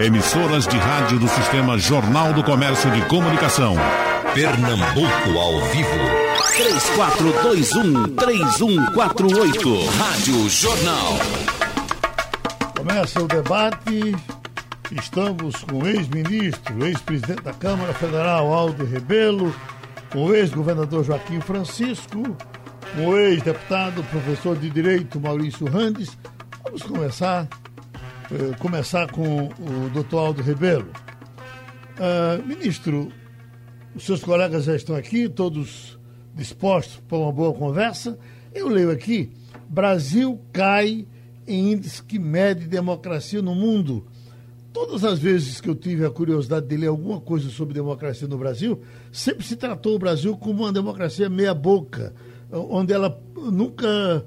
Emissoras de rádio do Sistema Jornal do Comércio de Comunicação. Pernambuco ao vivo. 3421-3148. Rádio Jornal. Começa o debate. Estamos com o ex-ministro, ex-presidente da Câmara Federal, Aldo Rebelo, com o ex-governador Joaquim Francisco, com o ex-deputado, professor de Direito Maurício Randes. Vamos começar, uh, começar com o doutor Aldo Rebelo. Uh, ministro, os seus colegas já estão aqui, todos dispostos para uma boa conversa. Eu leio aqui: Brasil cai em índice que mede democracia no mundo. Todas as vezes que eu tive a curiosidade de ler alguma coisa sobre democracia no Brasil, sempre se tratou o Brasil como uma democracia meia-boca, onde ela nunca,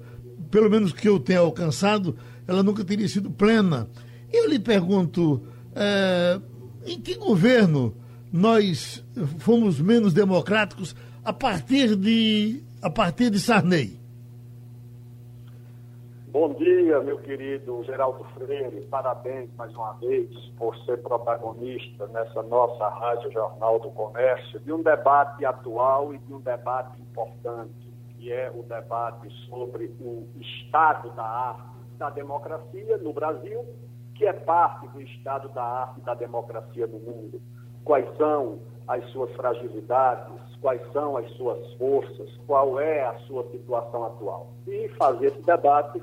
pelo menos que eu tenha alcançado, ela nunca teria sido plena. Eu lhe pergunto, é, em que governo nós fomos menos democráticos a partir de, a partir de Sarney? Bom dia, meu querido Geraldo Freire. Parabéns mais uma vez por ser protagonista nessa nossa Rádio Jornal do Comércio de um debate atual e de um debate importante, que é o debate sobre o estado da arte da democracia no Brasil, que é parte do estado da arte da democracia no mundo. Quais são as suas fragilidades, quais são as suas forças, qual é a sua situação atual. E fazer esse debate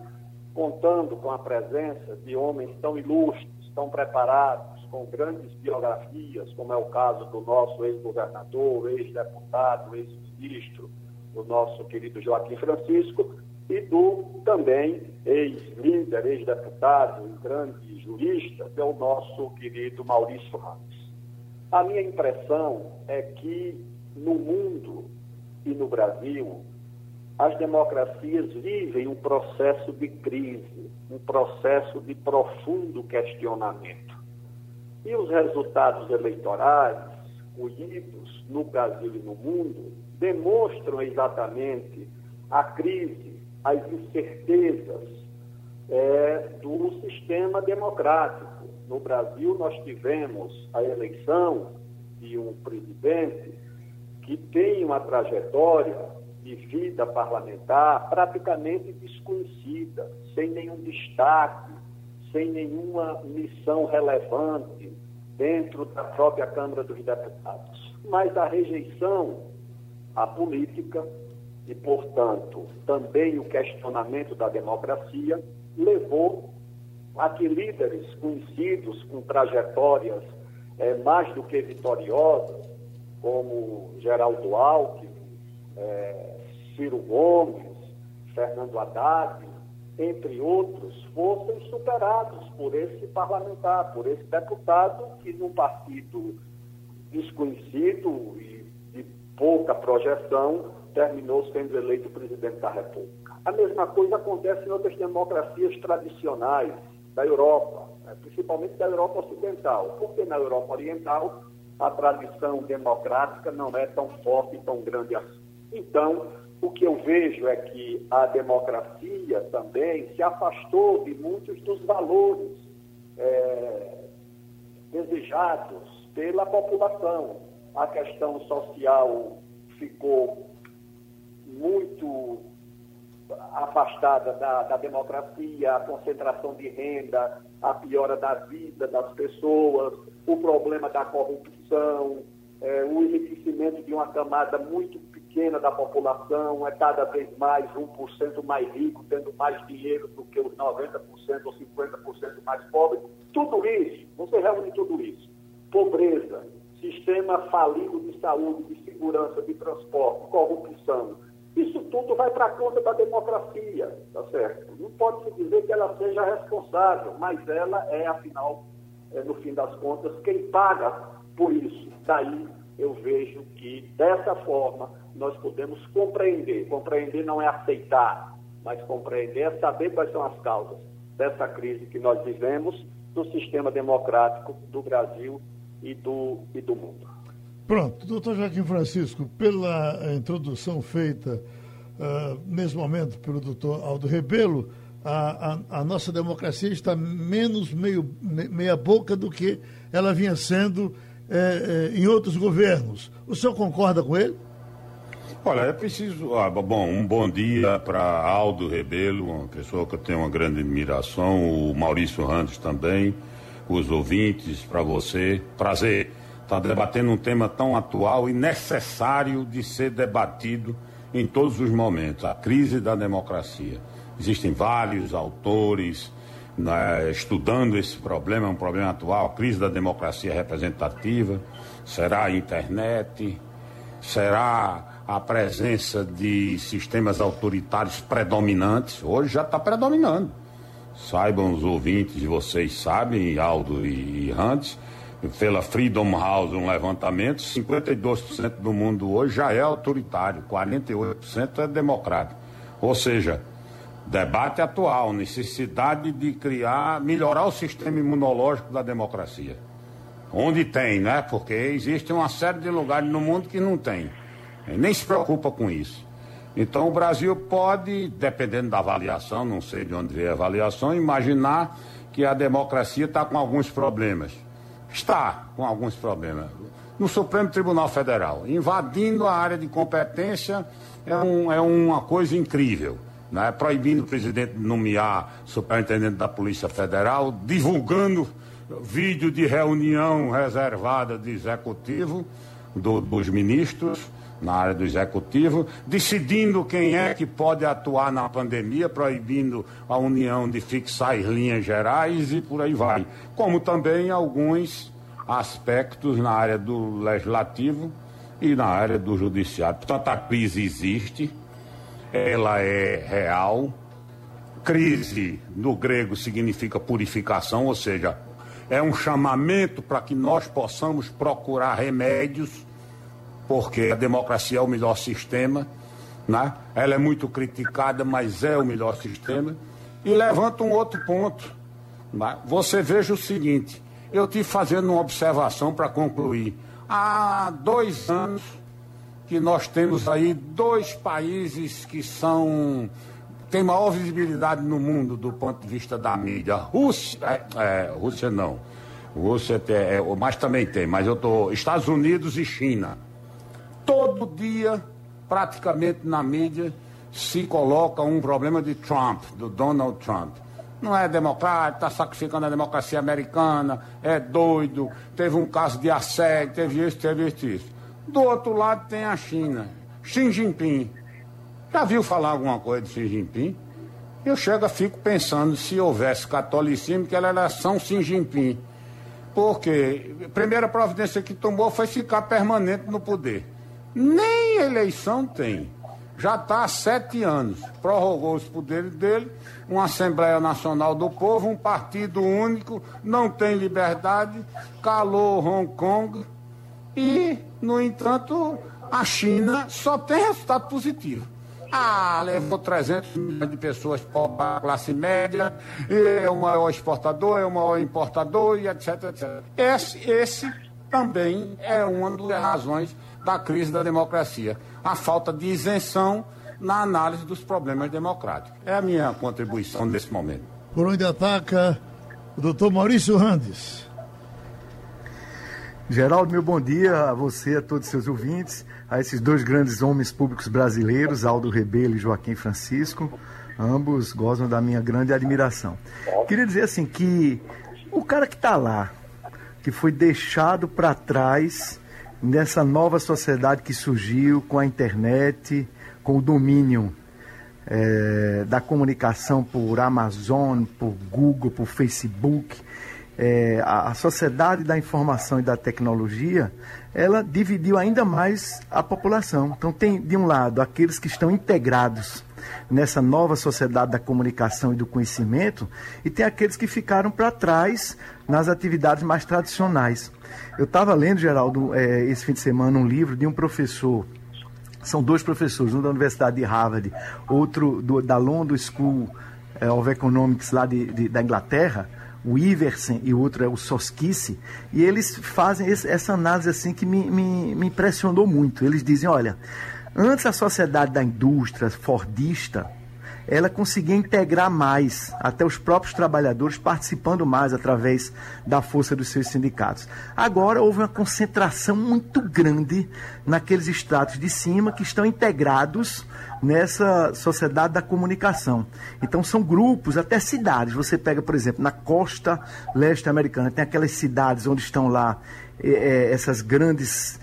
contando com a presença de homens tão ilustres, tão preparados, com grandes biografias, como é o caso do nosso ex-governador, ex-deputado, ex-ministro, o nosso querido Joaquim Francisco, e do também ex-líder, ex-deputado grande jurista, que é o nosso querido Maurício Ramos. A minha impressão é que no mundo e no Brasil, as democracias vivem um processo de crise, um processo de profundo questionamento. E os resultados eleitorais colhidos no Brasil e no mundo demonstram exatamente a crise, as incertezas é, do sistema democrático. No Brasil, nós tivemos a eleição de um presidente que tem uma trajetória de vida parlamentar praticamente desconhecida, sem nenhum destaque, sem nenhuma missão relevante dentro da própria Câmara dos Deputados. Mas a rejeição à política e, portanto, também o questionamento da democracia levou a que líderes conhecidos com trajetórias é, mais do que vitoriosas, como Geraldo Alckmin, é, Ciro Gomes, Fernando Haddad, entre outros, fossem superados por esse parlamentar, por esse deputado que num partido desconhecido e de pouca projeção terminou sendo eleito presidente da República. A mesma coisa acontece em outras democracias tradicionais da Europa, né, principalmente da Europa Ocidental, porque na Europa Oriental a tradição democrática não é tão forte e tão grande assim. Então, o que eu vejo é que a democracia também se afastou de muitos dos valores é, desejados pela população. A questão social ficou muito afastada da, da, democracia, a concentração de renda, a piora da vida das pessoas, o problema da corrupção, é, o enriquecimento de uma camada muito pequena da população, é cada vez mais 1% mais rico, tendo mais dinheiro do que os 90% ou 50% mais pobres. Tudo isso, você reúne tudo isso. Pobreza, sistema falido de saúde, de segurança, de transporte, corrupção, isso tudo vai para a conta da democracia, tá certo? Não pode se dizer que ela seja responsável, mas ela é, afinal, é, no fim das contas, quem paga por isso. Daí eu vejo que, dessa forma, nós podemos compreender. Compreender não é aceitar, mas compreender é saber quais são as causas dessa crise que nós vivemos no sistema democrático do Brasil e do, e do mundo. Pronto, doutor Joaquim Francisco, pela introdução feita uh, nesse momento pelo doutor Aldo Rebelo, a, a, a nossa democracia está menos meio, meia boca do que ela vinha sendo é, em outros governos. O senhor concorda com ele? Olha, é preciso. Ah, bom, um bom dia para Aldo Rebelo, uma pessoa que eu tenho uma grande admiração, o Maurício Randes também, os ouvintes, para você. Prazer estar tá debatendo um tema tão atual e necessário de ser debatido em todos os momentos a crise da democracia. Existem vários autores né, estudando esse problema, é um problema atual, a crise da democracia representativa. Será a internet? Será a presença de sistemas autoritários predominantes. Hoje já está predominando. Saibam os ouvintes, vocês sabem, Aldo e, e Hans, pela Freedom House, um levantamento, 52% do mundo hoje já é autoritário, 48% é democrático. Ou seja, debate atual, necessidade de criar, melhorar o sistema imunológico da democracia. Onde tem, né? Porque existe uma série de lugares no mundo que não tem. Nem se preocupa com isso. Então o Brasil pode, dependendo da avaliação, não sei de onde veio a avaliação, imaginar que a democracia está com alguns problemas. Está com alguns problemas. No Supremo Tribunal Federal, invadindo a área de competência é, um, é uma coisa incrível. Né? Proibindo o presidente de nomear superintendente da Polícia Federal, divulgando vídeo de reunião reservada de executivo do, dos ministros na área do executivo, decidindo quem é que pode atuar na pandemia, proibindo a União de fixar as linhas gerais e por aí vai. Como também alguns aspectos na área do legislativo e na área do judiciário. Portanto, a crise existe, ela é real. Crise, no grego, significa purificação, ou seja, é um chamamento para que nós possamos procurar remédios porque a democracia é o melhor sistema, né? ela é muito criticada, mas é o melhor sistema. E levanta um outro ponto. Né? Você veja o seguinte: eu tive fazendo uma observação para concluir. Há dois anos que nós temos aí dois países que são têm maior visibilidade no mundo do ponto de vista da mídia. Rússia, é, é, Rússia não. Rússia tem, é, mas também tem, mas eu tô Estados Unidos e China. Todo dia, praticamente na mídia, se coloca um problema de Trump, do Donald Trump. Não é democrático, está sacrificando a democracia americana, é doido, teve um caso de assédio, teve isso, teve isso, isso. Do outro lado tem a China, Xi Jinping. Já viu falar alguma coisa de Xi Jinping? Eu chego, fico pensando se houvesse catolicismo, que ela era São Xi Jinping. Porque a primeira providência que tomou foi ficar permanente no poder. Nem eleição tem. Já está há sete anos. Prorrogou os poderes dele, uma Assembleia Nacional do Povo, um partido único, não tem liberdade, calou Hong Kong e, no entanto, a China só tem resultado positivo. Ah, levou 300 milhões de pessoas para a classe média, é o maior exportador, é o maior importador e etc, etc. Esse, esse também é uma das razões da crise da democracia, a falta de isenção na análise dos problemas democráticos. É a minha contribuição nesse momento. Por onde ataca o doutor Maurício Randes. Geraldo, meu bom dia a você, a todos os seus ouvintes, a esses dois grandes homens públicos brasileiros, Aldo Rebelo e Joaquim Francisco. Ambos gozam da minha grande admiração. Queria dizer assim que o cara que está lá, que foi deixado para trás nessa nova sociedade que surgiu com a internet, com o domínio é, da comunicação por Amazon, por Google, por Facebook, é, a, a, sociedade da informação e da tecnologia, ela dividiu ainda mais a população. Então tem, de um lado, aqueles que estão integrados nessa nova sociedade da comunicação e do conhecimento, e tem aqueles que ficaram para trás nas atividades mais tradicionais. Eu estava lendo, Geraldo, é, esse fim de semana, um livro de um professor. São dois professores, um da Universidade de Harvard, outro do, da London School é, of Economics lá de, de, da Inglaterra, o Iversen e o outro é o Soskice, e eles fazem esse, essa análise assim que me, me, me impressionou muito. Eles dizem, olha, antes a sociedade da indústria fordista, ela conseguia integrar mais, até os próprios trabalhadores participando mais através da força dos seus sindicatos. Agora houve uma concentração muito grande naqueles estratos de cima que estão integrados nessa sociedade da comunicação. Então são grupos, até cidades. Você pega, por exemplo, na costa leste americana, tem aquelas cidades onde estão lá é, essas grandes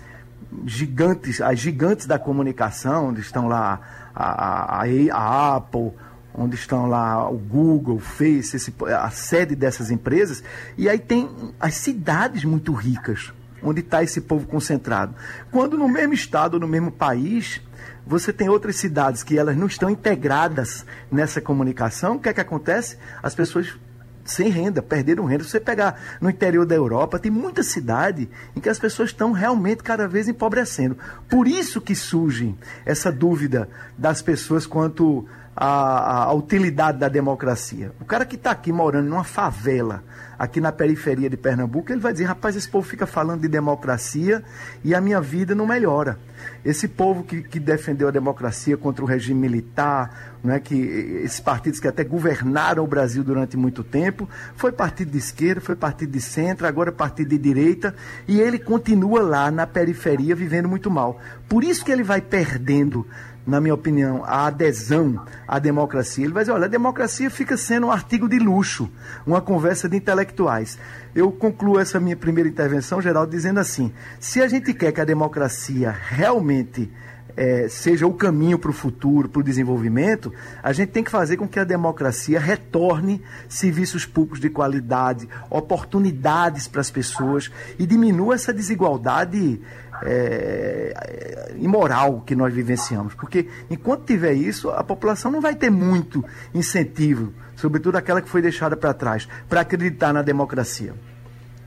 gigantes, as gigantes da comunicação, onde estão lá a, a, a Apple, onde estão lá o Google, o Face, esse, a sede dessas empresas, e aí tem as cidades muito ricas, onde está esse povo concentrado. Quando no mesmo estado, no mesmo país, você tem outras cidades que elas não estão integradas nessa comunicação, o que é que acontece? As pessoas sem renda, perderam renda. Se você pegar no interior da Europa, tem muita cidade em que as pessoas estão realmente cada vez empobrecendo. Por isso que surge essa dúvida das pessoas quanto à, à utilidade da democracia. O cara que está aqui morando numa favela, aqui na periferia de Pernambuco, ele vai dizer, rapaz, esse povo fica falando de democracia e a minha vida não melhora. Esse povo que, que defendeu a democracia contra o regime militar, né, que esses partidos que até governaram o Brasil durante muito tempo, foi partido de esquerda, foi partido de centro, agora é partido de direita, e ele continua lá na periferia vivendo muito mal. Por isso que ele vai perdendo na minha opinião, a adesão à democracia. Ele vai dizer: olha, a democracia fica sendo um artigo de luxo, uma conversa de intelectuais. Eu concluo essa minha primeira intervenção, Geraldo, dizendo assim: se a gente quer que a democracia realmente é, seja o caminho para o futuro, para o desenvolvimento, a gente tem que fazer com que a democracia retorne serviços públicos de qualidade, oportunidades para as pessoas e diminua essa desigualdade é, imoral que nós vivenciamos. Porque enquanto tiver isso, a população não vai ter muito incentivo, sobretudo aquela que foi deixada para trás, para acreditar na democracia.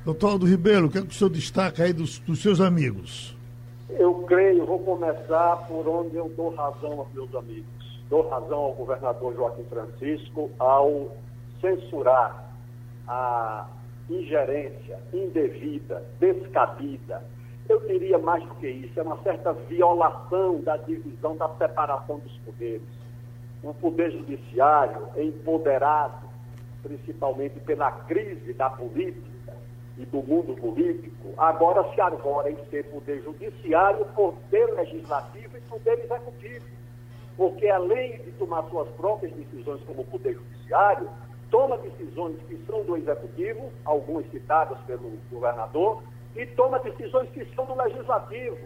Doutor Aldo Ribeiro, o que, é que o senhor destaca aí dos, dos seus amigos? Eu creio, vou começar por onde eu dou razão aos meus amigos. Dou razão ao governador Joaquim Francisco ao censurar a ingerência indevida, descabida, eu diria mais do que isso, é uma certa violação da divisão, da separação dos poderes. O poder judiciário empoderado, principalmente pela crise da política e do mundo político, agora se arvora em ser poder judiciário, poder legislativo e poder executivo. Porque além de tomar suas próprias decisões como poder judiciário, toma decisões que são do executivo, algumas citadas pelo governador, e toma decisões que são do legislativo.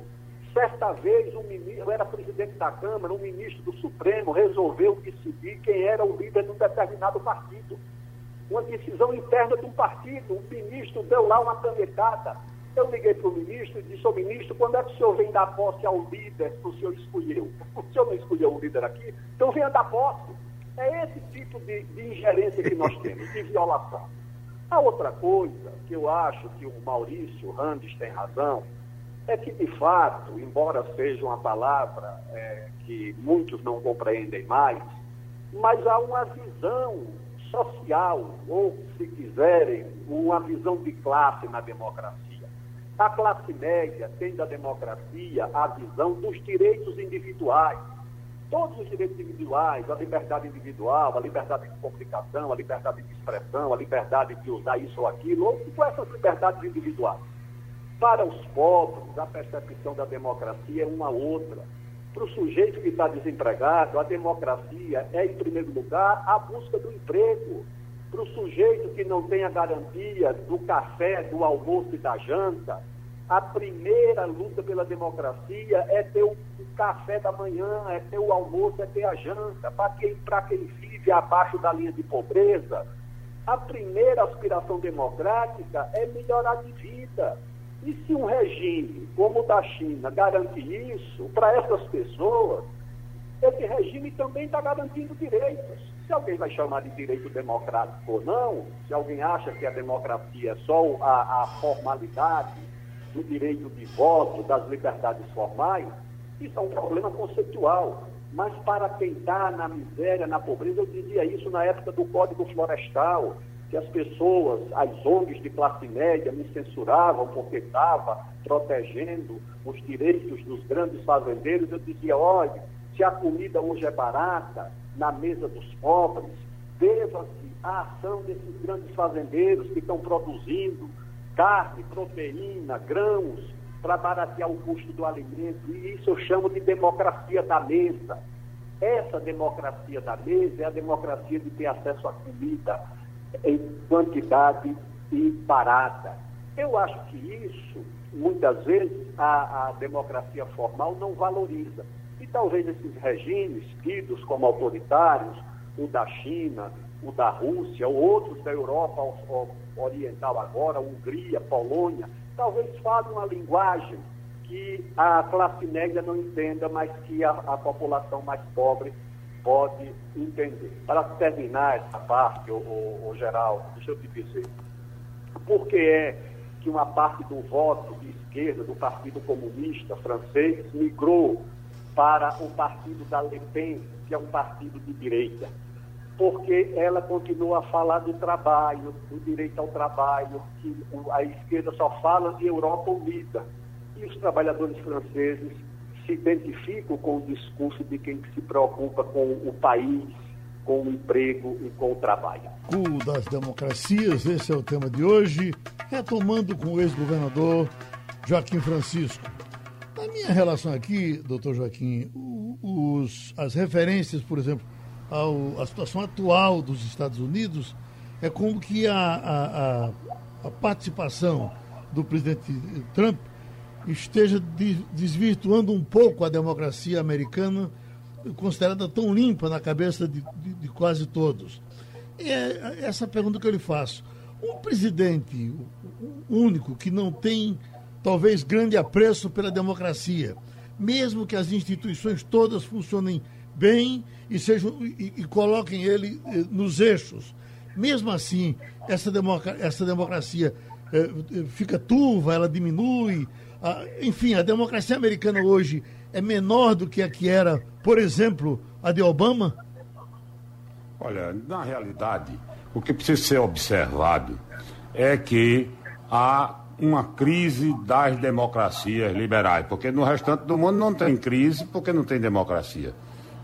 Certa vez, um ministro, eu era presidente da Câmara, um ministro do Supremo resolveu decidir quem era o líder de um determinado partido. Uma decisão interna de um partido. O ministro deu lá uma canetada. Eu liguei para o ministro e disse ao ministro, quando é que o senhor vem dar posse ao líder que o senhor escolheu? O senhor não escolheu o líder aqui? Então venha dar posse. É esse tipo de, de ingerência que nós temos, de violação. A outra coisa que eu acho que o Maurício Randes tem razão é que, de fato, embora seja uma palavra é, que muitos não compreendem mais, mas há uma visão social, ou, se quiserem, uma visão de classe na democracia. A classe média tem da democracia a visão dos direitos individuais todos os direitos individuais, a liberdade individual, a liberdade de comunicação, a liberdade de expressão, a liberdade de usar isso ou aquilo, ou com essas liberdades individuais. Para os povos, a percepção da democracia é uma outra. Para o sujeito que está desempregado, a democracia é, em primeiro lugar, a busca do emprego. Para o sujeito que não tem a garantia do café, do almoço e da janta, a primeira luta pela democracia é ter o café da manhã, é ter o almoço, é ter a janta. Para quem, quem vive abaixo da linha de pobreza, a primeira aspiração democrática é melhorar de vida. E se um regime como o da China garante isso para essas pessoas, esse regime também está garantindo direitos. Se alguém vai chamar de direito democrático ou não, se alguém acha que a democracia é só a, a formalidade do direito de voto, das liberdades formais, isso é um problema conceitual. Mas para está na miséria, na pobreza, eu dizia isso na época do Código Florestal, que as pessoas, as ONGs de classe média, me censuravam porque estava protegendo os direitos dos grandes fazendeiros. Eu dizia, olha, se a comida hoje é barata, na mesa dos pobres deva-se à ação desses grandes fazendeiros que estão produzindo carne, proteína, grãos, para baratear o custo do alimento. E isso eu chamo de democracia da mesa. Essa democracia da mesa é a democracia de ter acesso à comida em quantidade e barata. Eu acho que isso, muitas vezes, a, a democracia formal não valoriza. E talvez esses regimes, tidos como autoritários, o da China, o da Rússia, ou outros da Europa Oriental agora, Hungria, Polônia, talvez falem uma linguagem que a classe média não entenda, mas que a, a população mais pobre pode entender. Para terminar essa parte, o, o, o Geraldo, deixa eu te dizer, por que é que uma parte do voto de esquerda do Partido Comunista francês migrou para o partido da Le Pen, que é um partido de direita? Porque ela continua a falar do trabalho, do direito ao trabalho, que a esquerda só fala de Europa unida e os trabalhadores franceses se identificam com o discurso de quem se preocupa com o país, com o emprego e com o trabalho. Cu das democracias, esse é o tema de hoje, retomando com o ex-governador Joaquim Francisco. Na minha relação aqui, doutor Joaquim, os, as referências, por exemplo, ao, situação atual dos Estados Unidos, é como que a, a, a, a participação do presidente Trump esteja desvirtuando um pouco a democracia americana, considerada tão limpa na cabeça de, de, de quase todos. É essa pergunta que eu lhe faço. Um presidente único que não tem, talvez, grande apreço pela democracia, mesmo que as instituições todas funcionem bem e, sejam, e, e coloquem ele eh, nos eixos, mesmo assim, essa, democracia, essa democracia eh, fica turva, ela diminui, enfim, a democracia americana hoje é menor do que a que era, por exemplo, a de Obama? Olha, na realidade, o que precisa ser observado é que há uma crise das democracias liberais, porque no restante do mundo não tem crise, porque não tem democracia.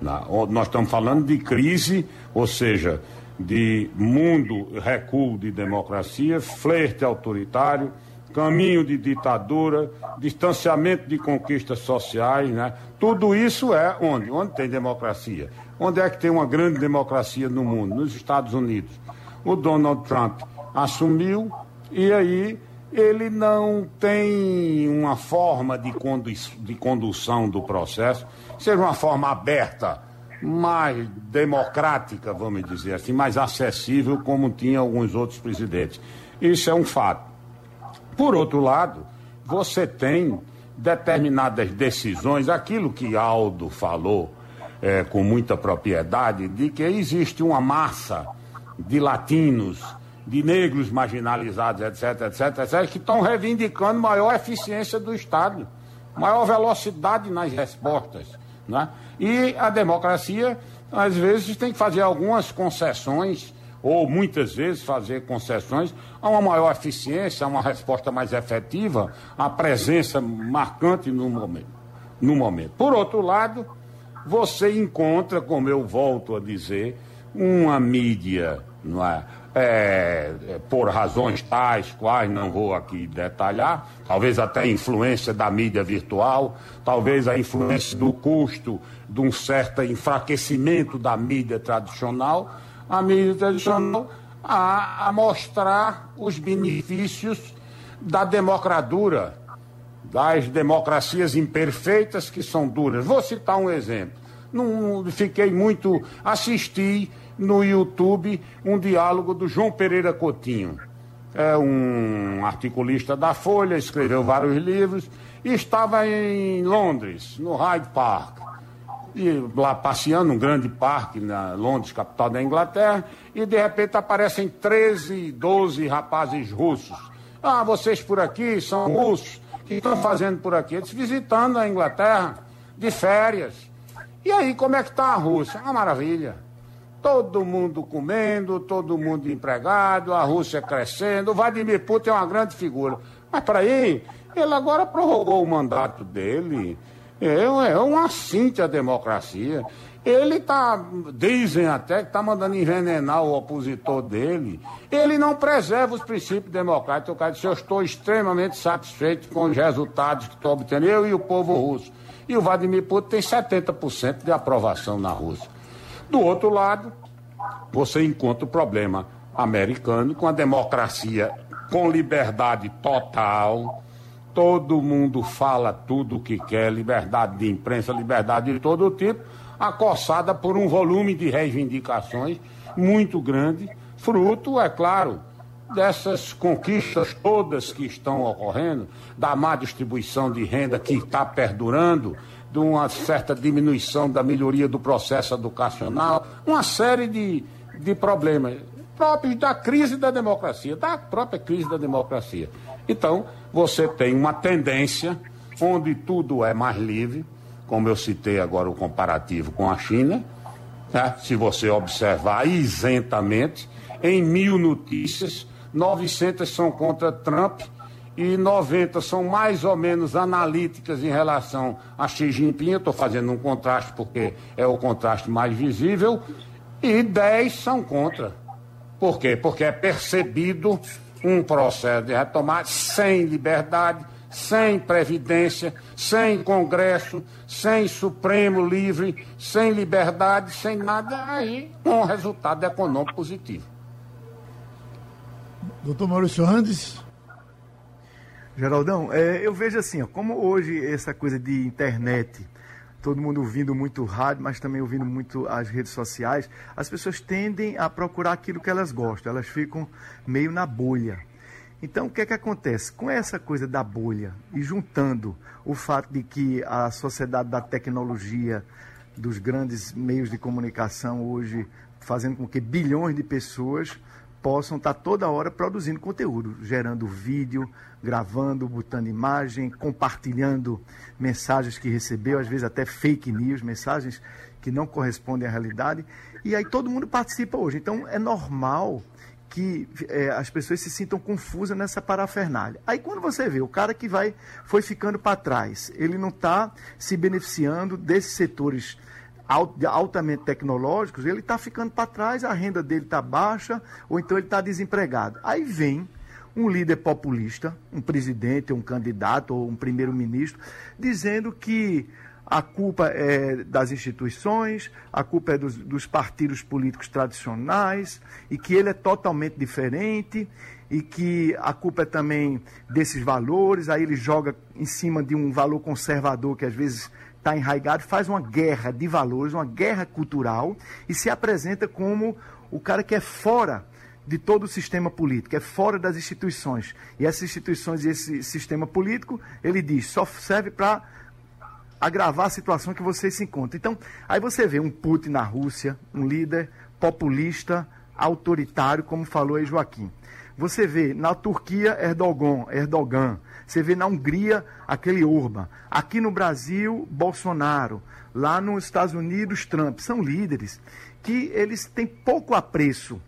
Nós estamos falando de crise, ou seja, de mundo recuo de democracia, flerte autoritário, caminho de ditadura, distanciamento de conquistas sociais, né? Tudo isso é onde? Onde tem democracia. Onde é que tem uma grande democracia no mundo? Nos Estados Unidos. O Donald Trump assumiu e aí ele não tem uma forma de, condu de condução do processo, seja uma forma aberta, mais democrática, vamos dizer assim, mais acessível, como tinha alguns outros presidentes. Isso é um fato. Por outro lado, você tem determinadas decisões, aquilo que Aldo falou é, com muita propriedade, de que existe uma massa de latinos, de negros marginalizados, etc, etc, etc, que estão reivindicando maior eficiência do Estado, maior velocidade nas respostas. Né? E a democracia, às vezes, tem que fazer algumas concessões ou muitas vezes fazer concessões a uma maior eficiência, a uma resposta mais efetiva, a presença marcante no momento. No momento. Por outro lado, você encontra, como eu volto a dizer, uma mídia, não é? É, por razões tais quais não vou aqui detalhar, talvez até a influência da mídia virtual, talvez a influência do custo de um certo enfraquecimento da mídia tradicional, a mídia tradicional a, a mostrar os benefícios da democradura, das democracias imperfeitas que são duras. Vou citar um exemplo. Não, fiquei muito. Assisti no YouTube um diálogo do João Pereira Coutinho. É um articulista da Folha, escreveu vários livros e estava em Londres, no Hyde Park e lá passeando num grande parque na Londres, capital da Inglaterra, e de repente aparecem 13, 12 rapazes russos. Ah, vocês por aqui são russos, o que estão fazendo por aqui? Eles visitando a Inglaterra de férias. E aí, como é que está a Rússia? Uma maravilha. Todo mundo comendo, todo mundo empregado, a Rússia crescendo. O Vladimir Putin é uma grande figura. Mas para aí, ele agora prorrogou o mandato dele é, é um assinte à democracia. Ele está, dizem até que está mandando envenenar o opositor dele. Ele não preserva os princípios democráticos. Eu dizer, eu estou extremamente satisfeito com os resultados que estou obtendo, eu e o povo russo. E o Vladimir Putin tem 70% de aprovação na Rússia. Do outro lado, você encontra o problema americano com a democracia com liberdade total. Todo mundo fala tudo o que quer, liberdade de imprensa, liberdade de todo tipo acossada por um volume de reivindicações muito grande, fruto, é claro, dessas conquistas todas que estão ocorrendo, da má distribuição de renda que está perdurando, de uma certa diminuição da melhoria do processo educacional, uma série de, de problemas próprios da crise da democracia, da própria crise da democracia. Então, você tem uma tendência onde tudo é mais livre, como eu citei agora o comparativo com a China, né? se você observar isentamente, em mil notícias, 900 são contra Trump e 90 são mais ou menos analíticas em relação a Xi Jinping. Estou fazendo um contraste porque é o contraste mais visível, e 10 são contra. Por quê? Porque é percebido um processo de retomada sem liberdade, sem Previdência, sem Congresso, sem Supremo livre, sem liberdade, sem nada, aí um resultado econômico positivo. Doutor Maurício Randes. Geraldão, é, eu vejo assim, ó, como hoje essa coisa de internet, todo mundo ouvindo muito rádio, mas também ouvindo muito as redes sociais, as pessoas tendem a procurar aquilo que elas gostam, elas ficam meio na bolha. Então, o que é que acontece? Com essa coisa da bolha e juntando o fato de que a sociedade da tecnologia, dos grandes meios de comunicação hoje, fazendo com que bilhões de pessoas possam estar toda hora produzindo conteúdo, gerando vídeo, gravando, botando imagem, compartilhando mensagens que recebeu, às vezes até fake news, mensagens que não correspondem à realidade. E aí todo mundo participa hoje. Então é normal que é, as pessoas se sintam confusas nessa parafernália. Aí quando você vê o cara que vai foi ficando para trás, ele não está se beneficiando desses setores altamente tecnológicos, ele está ficando para trás, a renda dele está baixa, ou então ele está desempregado. Aí vem um líder populista, um presidente, um candidato ou um primeiro-ministro, dizendo que a culpa é das instituições, a culpa é dos, dos, partidos políticos tradicionais, e que ele é totalmente diferente, e que a culpa é também desses valores. Aí ele joga em cima de um valor conservador que às vezes está enraigado, faz uma guerra de valores, uma guerra cultural, e se apresenta como o cara que é fora de todo o sistema político, é fora das instituições. E essas instituições e esse sistema político, ele diz, só serve para agravar a situação que você se encontra. Então, aí você vê um Putin na Rússia, um líder populista, autoritário, como falou aí Joaquim. Você vê na Turquia Erdogan, Erdogan. Você vê na Hungria aquele Urban. Aqui no Brasil, Bolsonaro. Lá nos Estados Unidos, Trump. São líderes que eles têm pouco apreço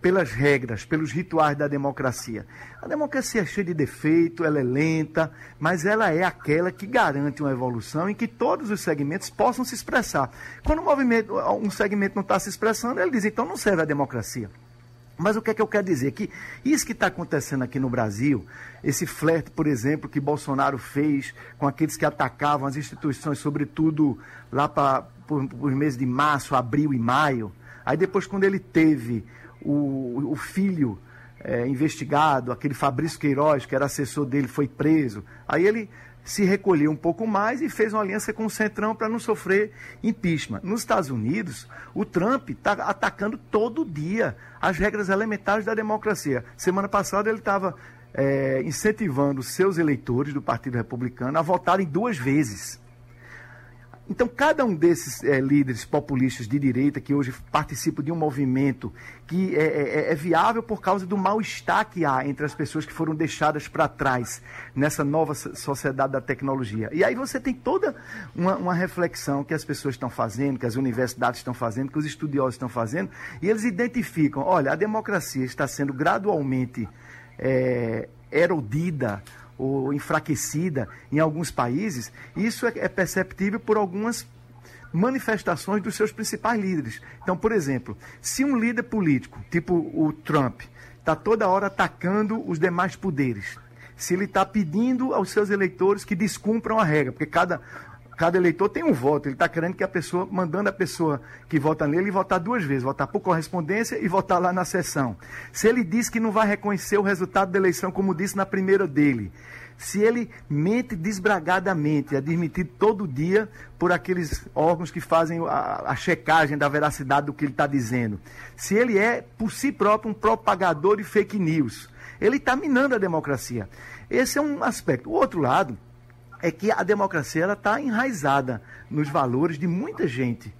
pelas regras, pelos rituais da democracia. A democracia é cheia de defeito, ela é lenta, mas ela é aquela que garante uma evolução em que todos os segmentos possam se expressar. Quando um segmento não está se expressando, ele diz, então não serve a democracia. Mas o que é que eu quero dizer? Que isso que está acontecendo aqui no Brasil, esse flerte, por exemplo, que Bolsonaro fez com aqueles que atacavam as instituições, sobretudo lá para os meses de março, abril e maio. Aí depois, quando ele teve o, o filho é, investigado, aquele Fabrício Queiroz, que era assessor dele, foi preso. Aí ele se recolheu um pouco mais e fez uma aliança com o Centrão para não sofrer impeachment. Nos Estados Unidos, o Trump está atacando todo dia as regras elementares da democracia. Semana passada ele estava é, incentivando seus eleitores do Partido Republicano a votarem duas vezes. Então, cada um desses é, líderes populistas de direita que hoje participam de um movimento que é, é, é viável por causa do mal-estar que há entre as pessoas que foram deixadas para trás nessa nova sociedade da tecnologia. E aí você tem toda uma, uma reflexão que as pessoas estão fazendo, que as universidades estão fazendo, que os estudiosos estão fazendo, e eles identificam: olha, a democracia está sendo gradualmente é, erodida ou enfraquecida em alguns países, isso é, é perceptível por algumas manifestações dos seus principais líderes. Então, por exemplo, se um líder político, tipo o Trump, está toda hora atacando os demais poderes, se ele está pedindo aos seus eleitores que descumpram a regra, porque cada, cada eleitor tem um voto, ele está querendo que a pessoa, mandando a pessoa que vota nele votar duas vezes, votar por correspondência e votar lá na sessão. Se ele diz que não vai reconhecer o resultado da eleição, como disse na primeira dele, se ele mente desbragadamente, admitido todo dia por aqueles órgãos que fazem a, a checagem da veracidade do que ele está dizendo, se ele é, por si próprio, um propagador de fake news, ele está minando a democracia. Esse é um aspecto. O outro lado é que a democracia está enraizada nos valores de muita gente,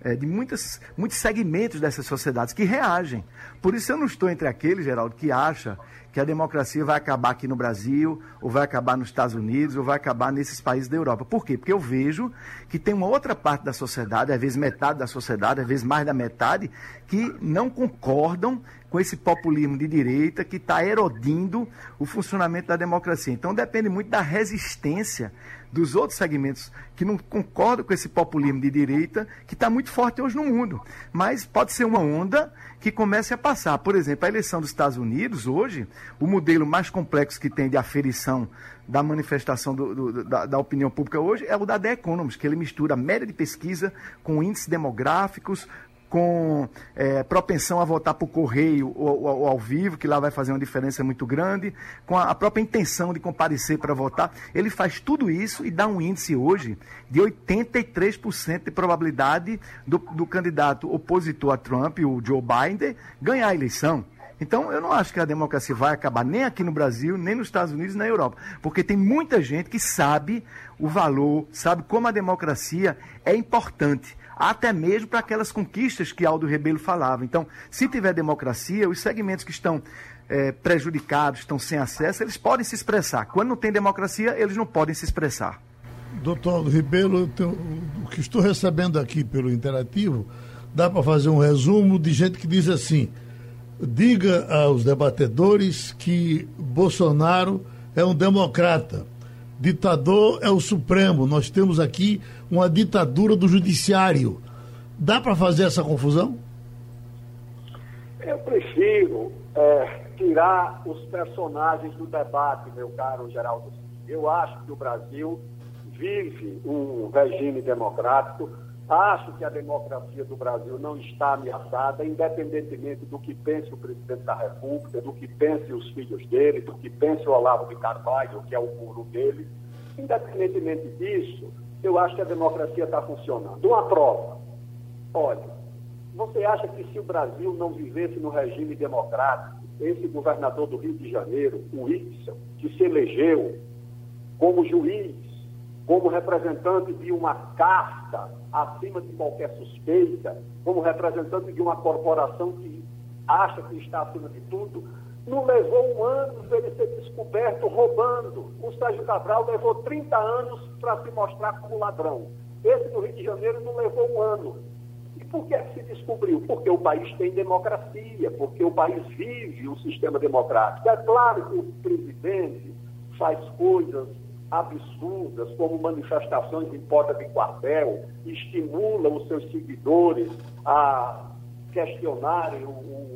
é, de muitas, muitos segmentos dessas sociedades que reagem. Por isso eu não estou entre aqueles, Geraldo, que acha que a democracia vai acabar aqui no Brasil, ou vai acabar nos Estados Unidos, ou vai acabar nesses países da Europa. Por quê? Porque eu vejo que tem uma outra parte da sociedade, às vezes metade da sociedade, às vezes mais da metade, que não concordam com esse populismo de direita que está erodindo o funcionamento da democracia. Então depende muito da resistência dos outros segmentos que não concordam com esse populismo de direita que está muito forte hoje no mundo. Mas pode ser uma onda que comece a passar. Por exemplo, a eleição dos Estados Unidos hoje, o modelo mais complexo que tem de aferição da manifestação do, do, da, da, opinião pública hoje é o da The Economist, que ele mistura média de pesquisa com índices demográficos, com é, propensão a votar por correio ou, ou, ao vivo, que lá vai fazer uma diferença muito grande, com a, a própria intenção de comparecer para votar. Ele faz tudo isso e dá um índice hoje de 83% de probabilidade do, do candidato opositor a Trump, o Joe Biden, ganhar a eleição. Então, eu não acho que a democracia vai acabar nem aqui no Brasil, nem nos Estados Unidos, nem na Europa. Porque tem muita gente que sabe o valor, sabe como a democracia é importante até mesmo para aquelas conquistas que Aldo Rebelo falava. Então, se tiver democracia, os segmentos que estão é, prejudicados, estão sem acesso, eles podem se expressar. Quando não tem democracia, eles não podem se expressar. Doutor Aldo Rebelo, o que estou recebendo aqui pelo Interativo, dá para fazer um resumo de gente que diz assim: diga aos debatedores que Bolsonaro é um democrata Ditador é o Supremo. Nós temos aqui uma ditadura do Judiciário. Dá para fazer essa confusão? Eu prefiro é, tirar os personagens do debate, meu caro Geraldo. Eu acho que o Brasil vive um regime democrático Acho que a democracia do Brasil não está ameaçada, independentemente do que pense o presidente da República, do que pense os filhos dele, do que pense o Olavo de Carvalho, que é o guru dele. Independentemente disso, eu acho que a democracia está funcionando. Uma prova. Olha, você acha que se o Brasil não vivesse no regime democrático, esse governador do Rio de Janeiro, o Whitson, que se elegeu como juiz como representante de uma casta acima de qualquer suspeita, como representante de uma corporação que acha que está acima de tudo, não levou um ano para ele ser descoberto roubando. O Sérgio Cabral levou 30 anos para se mostrar como ladrão. Esse do Rio de Janeiro não levou um ano. E por que, que se descobriu? Porque o país tem democracia, porque o país vive um sistema democrático. É claro que o presidente faz coisas absurdas, como manifestações em porta de quartel, estimula os seus seguidores a questionarem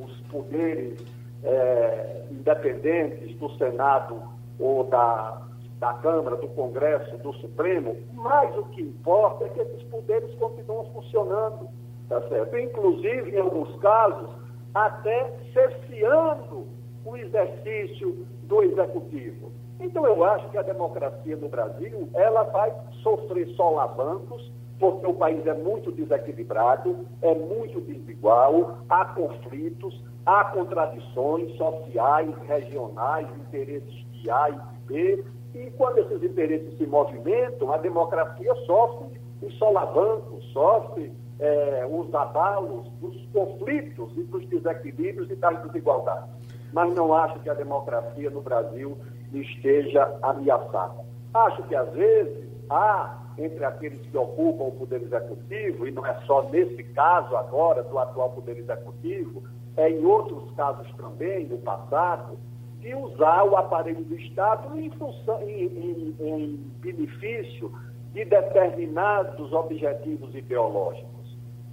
os poderes é, independentes do Senado ou da, da Câmara, do Congresso, do Supremo, mas o que importa é que esses poderes continuam funcionando, tá certo? Inclusive, em alguns casos, até cerceando o exercício do Executivo. Então eu acho que a democracia no Brasil, ela vai sofrer solavancos, porque o país é muito desequilibrado, é muito desigual, há conflitos, há contradições sociais, regionais, interesses de A e de B, e quando esses interesses se movimentam, a democracia sofre os solavancos, sofre é, os abalos dos conflitos e dos desequilíbrios e das desigualdades. Mas não acho que a democracia no Brasil esteja ameaçada. Acho que, às vezes, há entre aqueles que ocupam o Poder Executivo, e não é só nesse caso agora do atual Poder Executivo, é em outros casos também, no passado, de usar o aparelho do Estado em, função, em, em, em benefício de determinados objetivos ideológicos.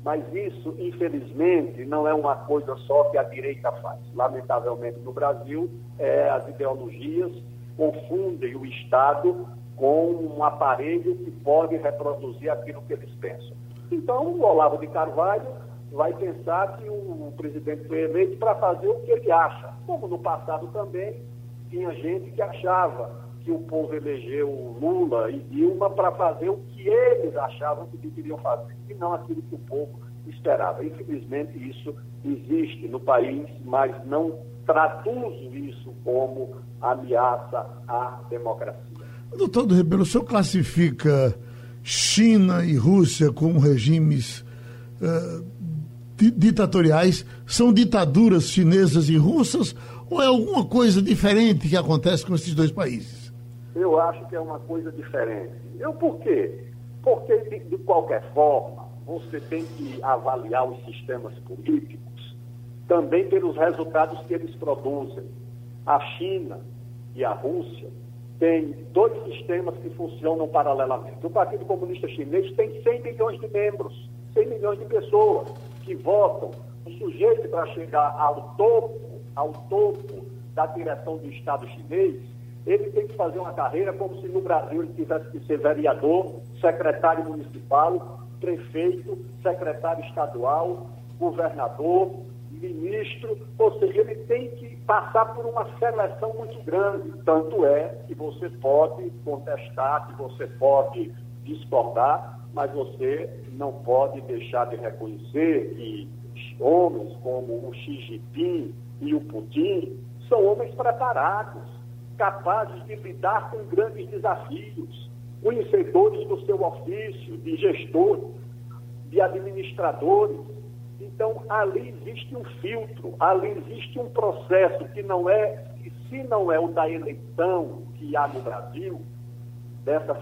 Mas isso, infelizmente, não é uma coisa só que a direita faz. Lamentavelmente, no Brasil, é, as ideologias confundem o Estado com um aparelho que pode reproduzir aquilo que eles pensam. Então, o Olavo de Carvalho vai pensar que o presidente foi eleito para fazer o que ele acha. Como no passado também tinha gente que achava que o povo elegeu Lula e Dilma para fazer o que eles achavam que deveriam fazer, e não aquilo que o povo esperava. Infelizmente, isso existe no país, mas não traduzo isso como ameaça à democracia. Doutor do Ribeiro, o senhor classifica China e Rússia como regimes uh, ditatoriais? São ditaduras chinesas e russas ou é alguma coisa diferente que acontece com esses dois países? Eu acho que é uma coisa diferente. Eu por quê? Porque, de, de qualquer forma, você tem que avaliar os sistemas políticos também pelos resultados que eles produzem. A China e a Rússia têm dois sistemas que funcionam paralelamente. O Partido Comunista Chinês tem 100 milhões de membros, 100 milhões de pessoas que votam. O sujeito para chegar ao topo, ao topo da direção do Estado chinês, ele tem que fazer uma carreira como se no Brasil ele tivesse que ser vereador, secretário municipal, prefeito, secretário estadual, governador, ministro, ou seja, ele tem que passar por uma seleção muito grande. Tanto é que você pode contestar, que você pode discordar, mas você não pode deixar de reconhecer que homens como o Xi Jinping e o Putin são homens preparados capazes de lidar com grandes desafios, conhecedores do seu ofício, de gestor, de administradores. Então, ali existe um filtro, ali existe um processo que não é, que se não é o da eleição que há no Brasil, dessa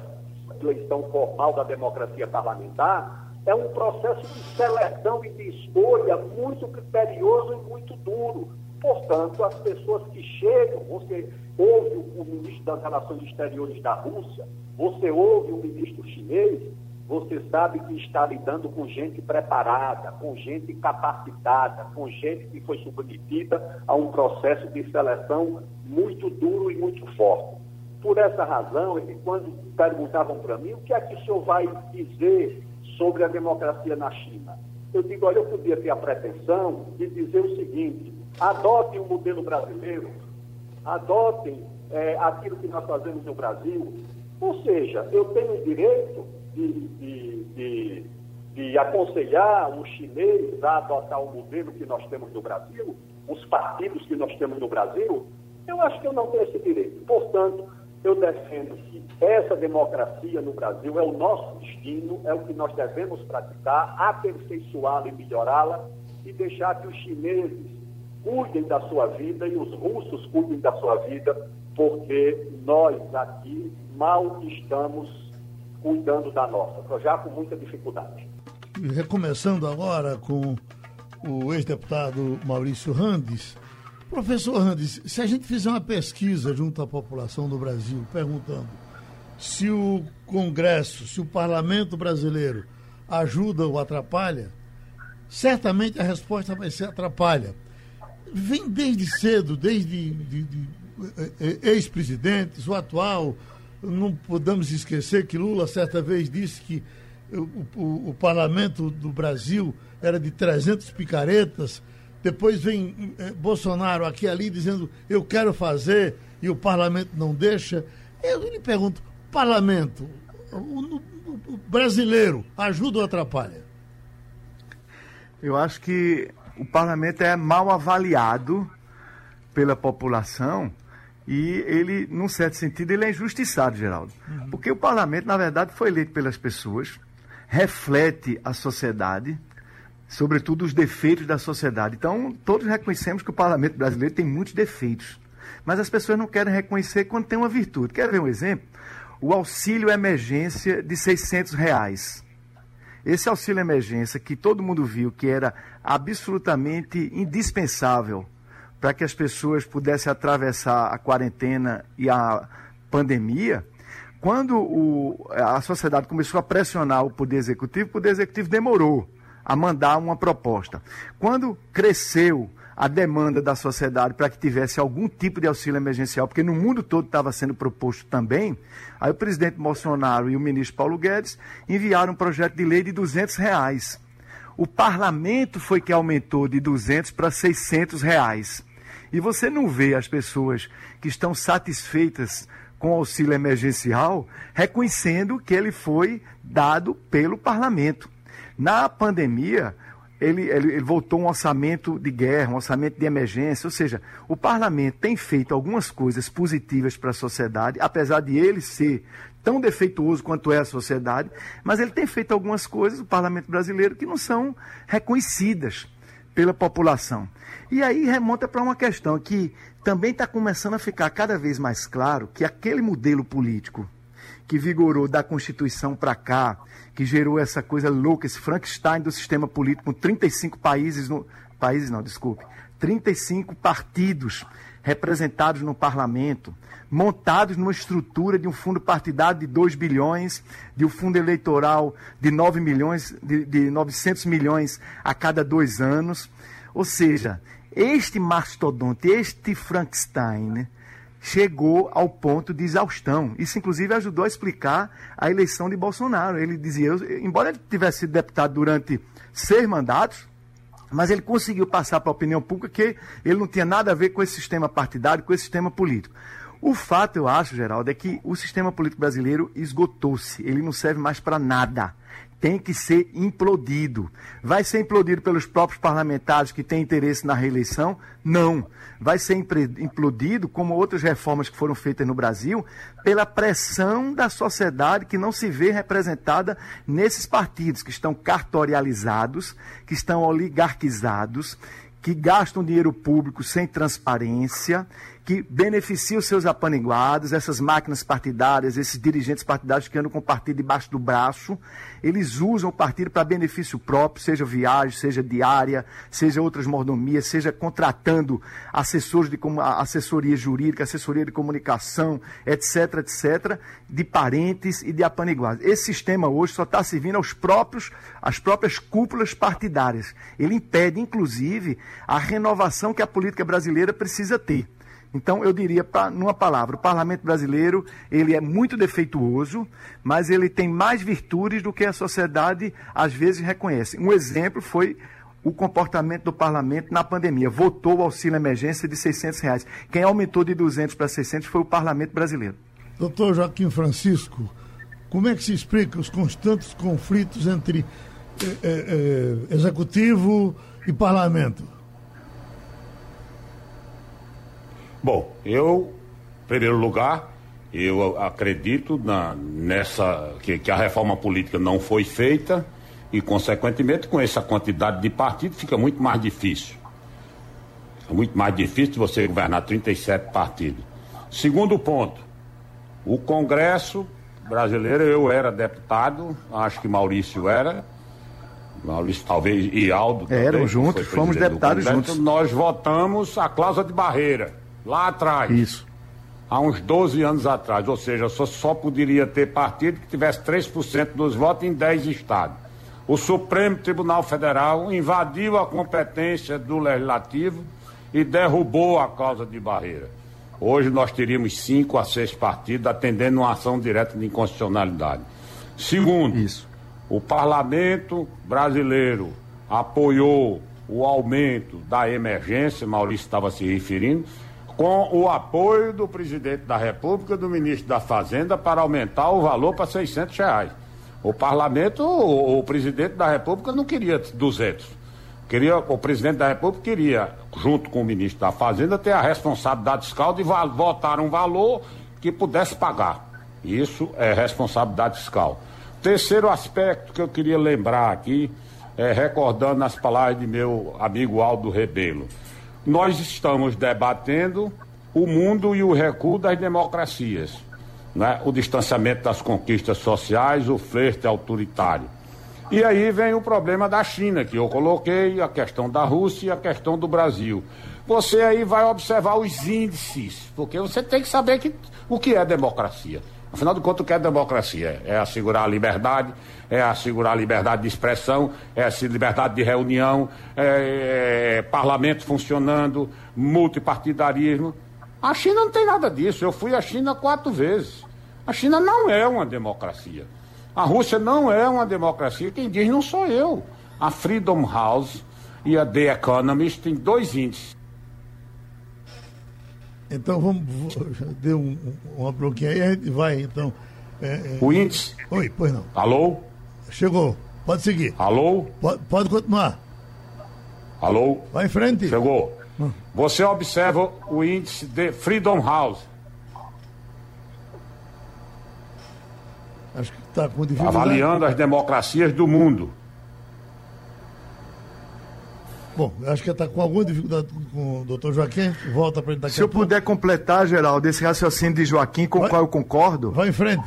eleição formal da democracia parlamentar, é um processo de seleção e de escolha muito criterioso e muito duro. Portanto, as pessoas que chegam, você ouve o ministro das Relações Exteriores da Rússia, você ouve o ministro chinês, você sabe que está lidando com gente preparada, com gente capacitada, com gente que foi submetida a um processo de seleção muito duro e muito forte. Por essa razão, é que quando perguntavam para mim o que é que o senhor vai dizer sobre a democracia na China, eu digo, olha, eu podia ter a pretensão de dizer o seguinte, adote o um modelo brasileiro, adotem é, aquilo que nós fazemos no Brasil. Ou seja, eu tenho o direito de, de, de, de aconselhar os chineses a adotar o modelo que nós temos no Brasil, os partidos que nós temos no Brasil. Eu acho que eu não tenho esse direito. Portanto, eu defendo que essa democracia no Brasil é o nosso destino, é o que nós devemos praticar, aperfeiçoá-la e melhorá-la e deixar que os chineses cuidem da sua vida e os russos cuidem da sua vida, porque nós aqui mal estamos cuidando da nossa, já com muita dificuldade. Recomeçando agora com o ex-deputado Maurício Randes. Professor Randes, se a gente fizer uma pesquisa junto à população do Brasil, perguntando se o Congresso, se o parlamento brasileiro ajuda ou atrapalha, certamente a resposta vai ser atrapalha vem desde cedo, desde de, de, de, ex-presidentes, o atual. Não podemos esquecer que Lula certa vez disse que o, o, o parlamento do Brasil era de 300 picaretas. Depois vem eh, Bolsonaro aqui ali dizendo eu quero fazer e o parlamento não deixa. Eu lhe pergunto, parlamento, o, o brasileiro, ajuda ou atrapalha? Eu acho que o parlamento é mal avaliado pela população e ele, num certo sentido, ele é injustiçado, Geraldo. Uhum. Porque o parlamento, na verdade, foi eleito pelas pessoas, reflete a sociedade, sobretudo os defeitos da sociedade. Então, todos reconhecemos que o parlamento brasileiro tem muitos defeitos. Mas as pessoas não querem reconhecer quando tem uma virtude. Quer ver um exemplo? O auxílio emergência de 600 reais. Esse auxílio emergência que todo mundo viu que era absolutamente indispensável para que as pessoas pudessem atravessar a quarentena e a pandemia, Quando o, a sociedade começou a pressionar o Poder Executivo, o Poder Executivo demorou a mandar uma proposta. Quando cresceu a demanda da sociedade para que tivesse algum tipo de auxílio emergencial, porque no mundo todo estava sendo proposto também, aí o presidente Bolsonaro e o ministro Paulo Guedes enviaram um projeto de lei de 200 reais. O parlamento foi que aumentou de 200 para 600 reais. E você não vê as pessoas que estão satisfeitas com o auxílio emergencial reconhecendo que ele foi dado pelo parlamento. Na pandemia, ele, ele, ele, voltou um orçamento de guerra, um orçamento de emergência, ou seja, o parlamento tem feito algumas coisas positivas para a sociedade, apesar de ele ser tão defeituoso quanto é a sociedade, mas ele tem feito algumas coisas, o parlamento brasileiro, que não são reconhecidas pela população. E aí remonta para uma questão que também está começando a ficar cada vez mais claro que aquele modelo político que vigorou da Constituição para cá, que gerou essa coisa louca, esse Frankenstein do sistema político, com 35 países, no, países não, desculpe, 35 partidos representados no parlamento, montados numa estrutura de um fundo partidário de 2 bilhões, de um fundo eleitoral de 9 milhões, de, de 900 milhões a cada dois anos. Ou seja, este mastodonte, este Frankenstein, né, chegou ao ponto de exaustão. Isso, inclusive, ajudou a explicar a eleição de Bolsonaro. Ele dizia, embora ele tivesse sido deputado durante seis mandatos, mas ele conseguiu passar para a opinião pública que ele não tinha nada a ver com esse sistema partidário, com esse sistema político. O fato, eu acho, Geraldo, é que o sistema político brasileiro esgotou-se. Ele não serve mais para nada tem que ser implodido. Vai ser implodido pelos próprios parlamentares que têm interesse na reeleição? Não. Vai ser implodido, como outras reformas que foram feitas no Brasil, pela pressão da sociedade que não se vê representada nesses partidos que estão cartorializados, que estão oligarquizados, que gastam dinheiro público sem transparência que beneficia os seus apaniguados, essas máquinas partidárias, esses dirigentes partidários que andam com o partido debaixo do braço, eles usam o partido para benefício próprio, seja viagem, seja diária, seja outras mordomias, seja contratando assessores de assessoria jurídica, assessoria de comunicação, etc, etc, de parentes e de apaniguados. Esse sistema hoje só está servindo aos próprios, às próprias cúpulas partidárias. Ele impede, inclusive, a renovação que a política brasileira precisa ter. Então, eu diria, pra, numa palavra, o parlamento brasileiro ele é muito defeituoso, mas ele tem mais virtudes do que a sociedade às vezes reconhece. Um exemplo foi o comportamento do parlamento na pandemia. Votou o auxílio emergência de 600 reais. Quem aumentou de 200 para 600 foi o parlamento brasileiro. Doutor Joaquim Francisco, como é que se explica os constantes conflitos entre eh, eh, eh executivo e parlamento? Bom, eu, em primeiro lugar, eu acredito na, nessa que, que, a reforma política não foi feita e, consequentemente, com essa quantidade de partidos, fica muito mais difícil. É muito mais difícil você governar 37 partidos. Segundo ponto, o Congresso brasileiro, eu era deputado, acho que Maurício era, Maurício talvez e Aldo. É, eram juntos, fomos deputados juntos. Nós votamos a cláusula de barreira lá atrás. Isso. Há uns 12 anos atrás. Ou seja, só, só poderia ter partido que tivesse 3% dos votos em 10 estados. O Supremo Tribunal Federal invadiu a competência do Legislativo e derrubou a causa de barreira. Hoje nós teríamos cinco a seis partidos atendendo uma ação direta de inconstitucionalidade. Segundo, Isso. o parlamento brasileiro apoiou o aumento da emergência, Maurício estava se referindo, com o apoio do presidente da República, do ministro da Fazenda, para aumentar o valor para 600 reais. O parlamento, o, o presidente da República não queria 200. Queria, o presidente da República queria, junto com o ministro da Fazenda, ter a responsabilidade fiscal de votar um valor que pudesse pagar. Isso é responsabilidade fiscal. Terceiro aspecto que eu queria lembrar aqui, é, recordando as palavras de meu amigo Aldo Rebelo nós estamos debatendo o mundo e o recuo das democracias, né? o distanciamento das conquistas sociais, o flerte autoritário. E aí vem o problema da China, que eu coloquei, a questão da Rússia e a questão do Brasil. Você aí vai observar os índices, porque você tem que saber que, o que é democracia. Afinal de contas, o que é democracia? É assegurar a liberdade, é assegurar a liberdade de expressão, é a liberdade de reunião, é, é parlamento funcionando, multipartidarismo. A China não tem nada disso. Eu fui à China quatro vezes. A China não é uma democracia. A Rússia não é uma democracia. Quem diz não sou eu. A Freedom House e a The Economist têm dois índices. Então vamos. Deu um, uma bronquinha aí, a gente vai então. É, é... O índice. Oi, pois não. Alô? Chegou. Pode seguir. Alô? Pode, pode continuar. Alô? Vai em frente. Chegou. Hum. Você observa o índice de Freedom House. Acho que está com dificuldade. Avaliando as democracias do mundo. Bom, acho que está com alguma dificuldade com o doutor Joaquim. Volta para ele daqui Se eu pouco. puder completar, Geraldo, esse raciocínio de Joaquim, com o qual eu concordo. Vai em frente.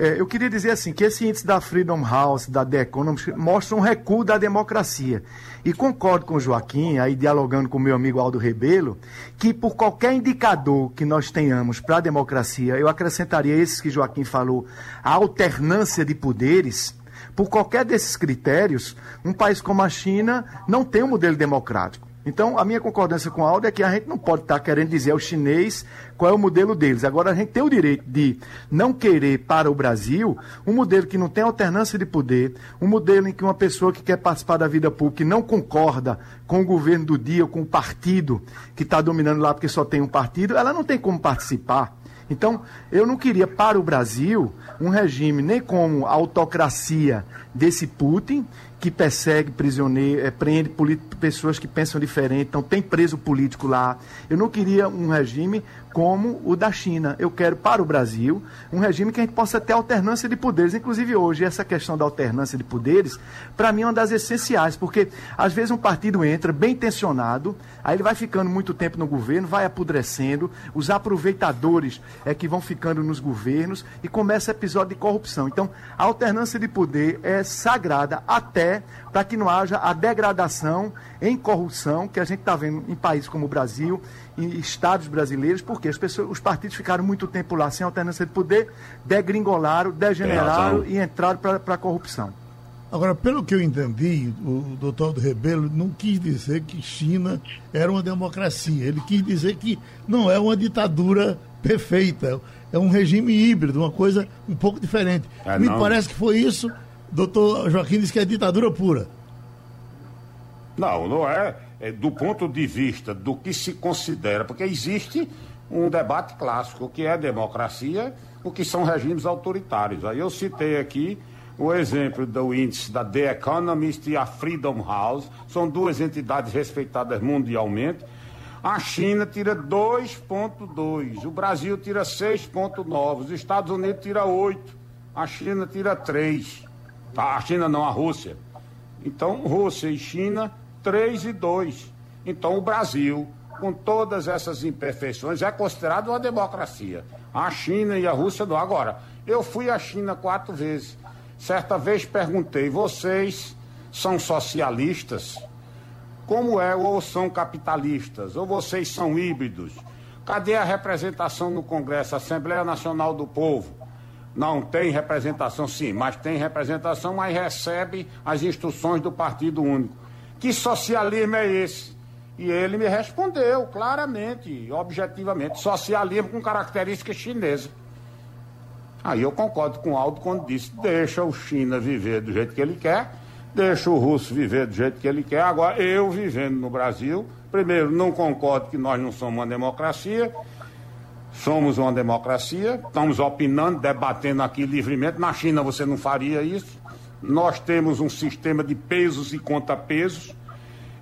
É, eu queria dizer assim, que esse índice da Freedom House, da The Economist, mostra um recuo da democracia. E concordo com o Joaquim, aí dialogando com o meu amigo Aldo Rebelo, que por qualquer indicador que nós tenhamos para a democracia, eu acrescentaria esses que Joaquim falou, a alternância de poderes, por qualquer desses critérios, um país como a China não tem um modelo democrático. Então, a minha concordância com a Aldo é que a gente não pode estar querendo dizer ao chinês qual é o modelo deles. Agora, a gente tem o direito de não querer para o Brasil um modelo que não tem alternância de poder, um modelo em que uma pessoa que quer participar da vida pública e não concorda com o governo do dia ou com o partido que está dominando lá porque só tem um partido, ela não tem como participar. Então, eu não queria para o Brasil um regime nem como a autocracia desse Putin, que persegue prisioneiros, é, prende pessoas que pensam diferente, então tem preso político lá. Eu não queria um regime como o da China. Eu quero para o Brasil um regime que a gente possa ter alternância de poderes. Inclusive hoje, essa questão da alternância de poderes, para mim é uma das essenciais, porque às vezes um partido entra bem intencionado, aí ele vai ficando muito tempo no governo, vai apodrecendo, os aproveitadores é que vão ficando nos governos e começa episódio de corrupção. Então, a alternância de poder é sagrada até para que não haja a degradação em corrupção que a gente está vendo em países como o Brasil, em estados brasileiros, porque as pessoas, os partidos ficaram muito tempo lá sem alternância de poder, degringolaram, degeneraram e entraram para a corrupção. Agora, pelo que eu entendi, o doutor do Rebelo não quis dizer que China era uma democracia. Ele quis dizer que não é uma ditadura perfeita. É um regime híbrido, uma coisa um pouco diferente. É, Me não. parece que foi isso. Doutor Joaquim disse que é ditadura pura. Não, não é é, do ponto de vista do que se considera, porque existe um debate clássico, o que é democracia, o que são regimes autoritários. Aí eu citei aqui o exemplo do índice da The Economist e a Freedom House, são duas entidades respeitadas mundialmente. A China tira 2,2, o Brasil tira 6,9, os Estados Unidos tira 8, a China tira 3. Tá, a China não, a Rússia. Então, Rússia e China 3 e 2. Então, o Brasil, com todas essas imperfeições, é considerado uma democracia. A China e a Rússia não. Agora, eu fui à China quatro vezes. Certa vez perguntei, vocês são socialistas? Como é? Ou são capitalistas? Ou vocês são híbridos? Cadê a representação no Congresso, Assembleia Nacional do Povo? Não tem representação, sim, mas tem representação, mas recebe as instruções do Partido Único. Que socialismo é esse? E ele me respondeu claramente, objetivamente, socialismo com características chinesas. Aí eu concordo com o Aldo quando disse: deixa o China viver do jeito que ele quer, deixa o russo viver do jeito que ele quer. Agora, eu vivendo no Brasil, primeiro, não concordo que nós não somos uma democracia, somos uma democracia, estamos opinando, debatendo aqui livremente. Na China você não faria isso. Nós temos um sistema de pesos e contrapesos,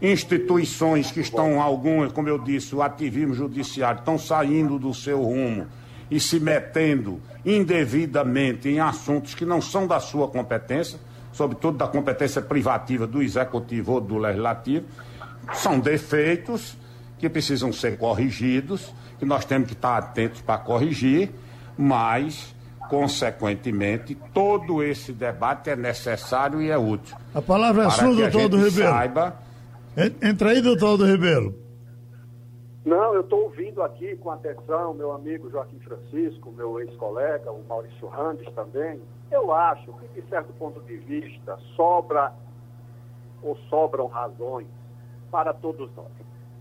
instituições que estão, algumas, como eu disse, o ativismo judiciário, estão saindo do seu rumo e se metendo indevidamente em assuntos que não são da sua competência, sobretudo da competência privativa do executivo ou do legislativo. São defeitos que precisam ser corrigidos, que nós temos que estar atentos para corrigir, mas Consequentemente, todo esse debate é necessário e é útil. A palavra é sua, doutor do Rebelo. Saiba... Entra aí, doutor do Rebelo. Não, eu estou ouvindo aqui com atenção meu amigo Joaquim Francisco, meu ex-colega, o Maurício Randes também. Eu acho que, de certo ponto de vista, sobra ou sobram razões para todos nós.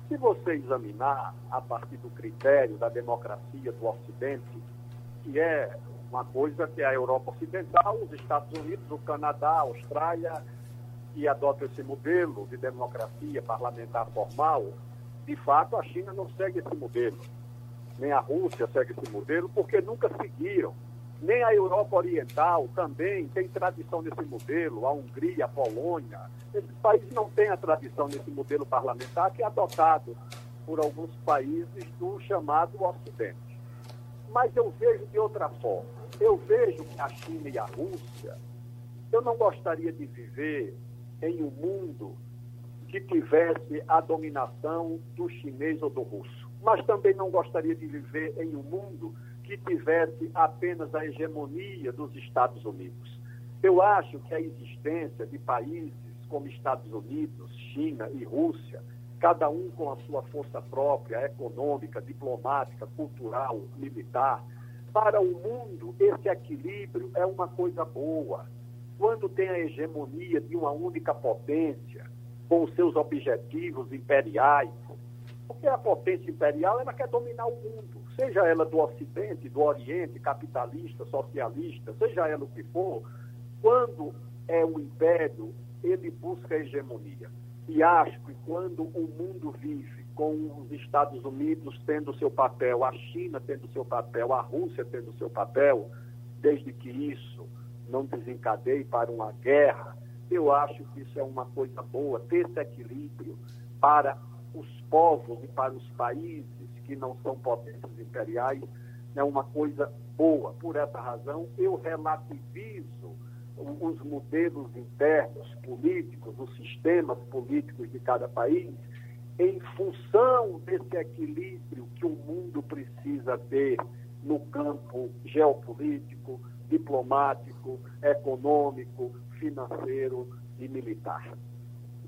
Se você examinar a partir do critério da democracia do Ocidente, que é uma coisa que a Europa Ocidental, os Estados Unidos, o Canadá, a Austrália, que adotam esse modelo de democracia parlamentar formal, de fato a China não segue esse modelo. Nem a Rússia segue esse modelo, porque nunca seguiram. Nem a Europa Oriental também tem tradição nesse modelo, a Hungria, a Polônia. Esses países não têm a tradição nesse modelo parlamentar que é adotado por alguns países do chamado Ocidente. Mas eu vejo de outra forma. Eu vejo que a China e a Rússia, eu não gostaria de viver em um mundo que tivesse a dominação do chinês ou do russo. Mas também não gostaria de viver em um mundo que tivesse apenas a hegemonia dos Estados Unidos. Eu acho que a existência de países como Estados Unidos, China e Rússia, cada um com a sua força própria, econômica, diplomática, cultural, militar, para o mundo esse equilíbrio é uma coisa boa quando tem a hegemonia de uma única potência, com seus objetivos imperiais, porque a potência imperial ela quer dominar o mundo, seja ela do Ocidente, do Oriente, capitalista, socialista, seja ela o que for, quando é o império, ele busca a hegemonia. E acho que quando o mundo vive com os Estados Unidos tendo seu papel, a China tendo seu papel, a Rússia tendo seu papel, desde que isso não desencadeie para uma guerra, eu acho que isso é uma coisa boa, ter esse equilíbrio para os povos e para os países que não são potências imperiais é uma coisa boa. Por essa razão, eu relativizo os modelos internos políticos, os sistemas políticos de cada país, em função desse equilíbrio que o mundo precisa ter no campo geopolítico, diplomático, econômico, financeiro e militar.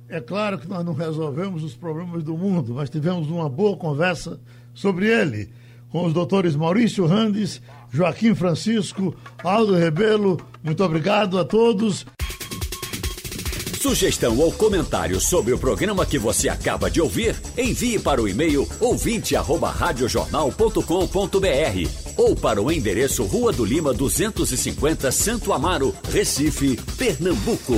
É claro que nós não resolvemos os problemas do mundo, mas tivemos uma boa conversa sobre ele com os doutores Maurício Randes, Joaquim Francisco, Aldo Rebelo. Muito obrigado a todos. Sugestão ou comentário sobre o programa que você acaba de ouvir, envie para o e-mail ouvinte@radiojornal.com.br ou para o endereço Rua do Lima 250, Santo Amaro, Recife, Pernambuco.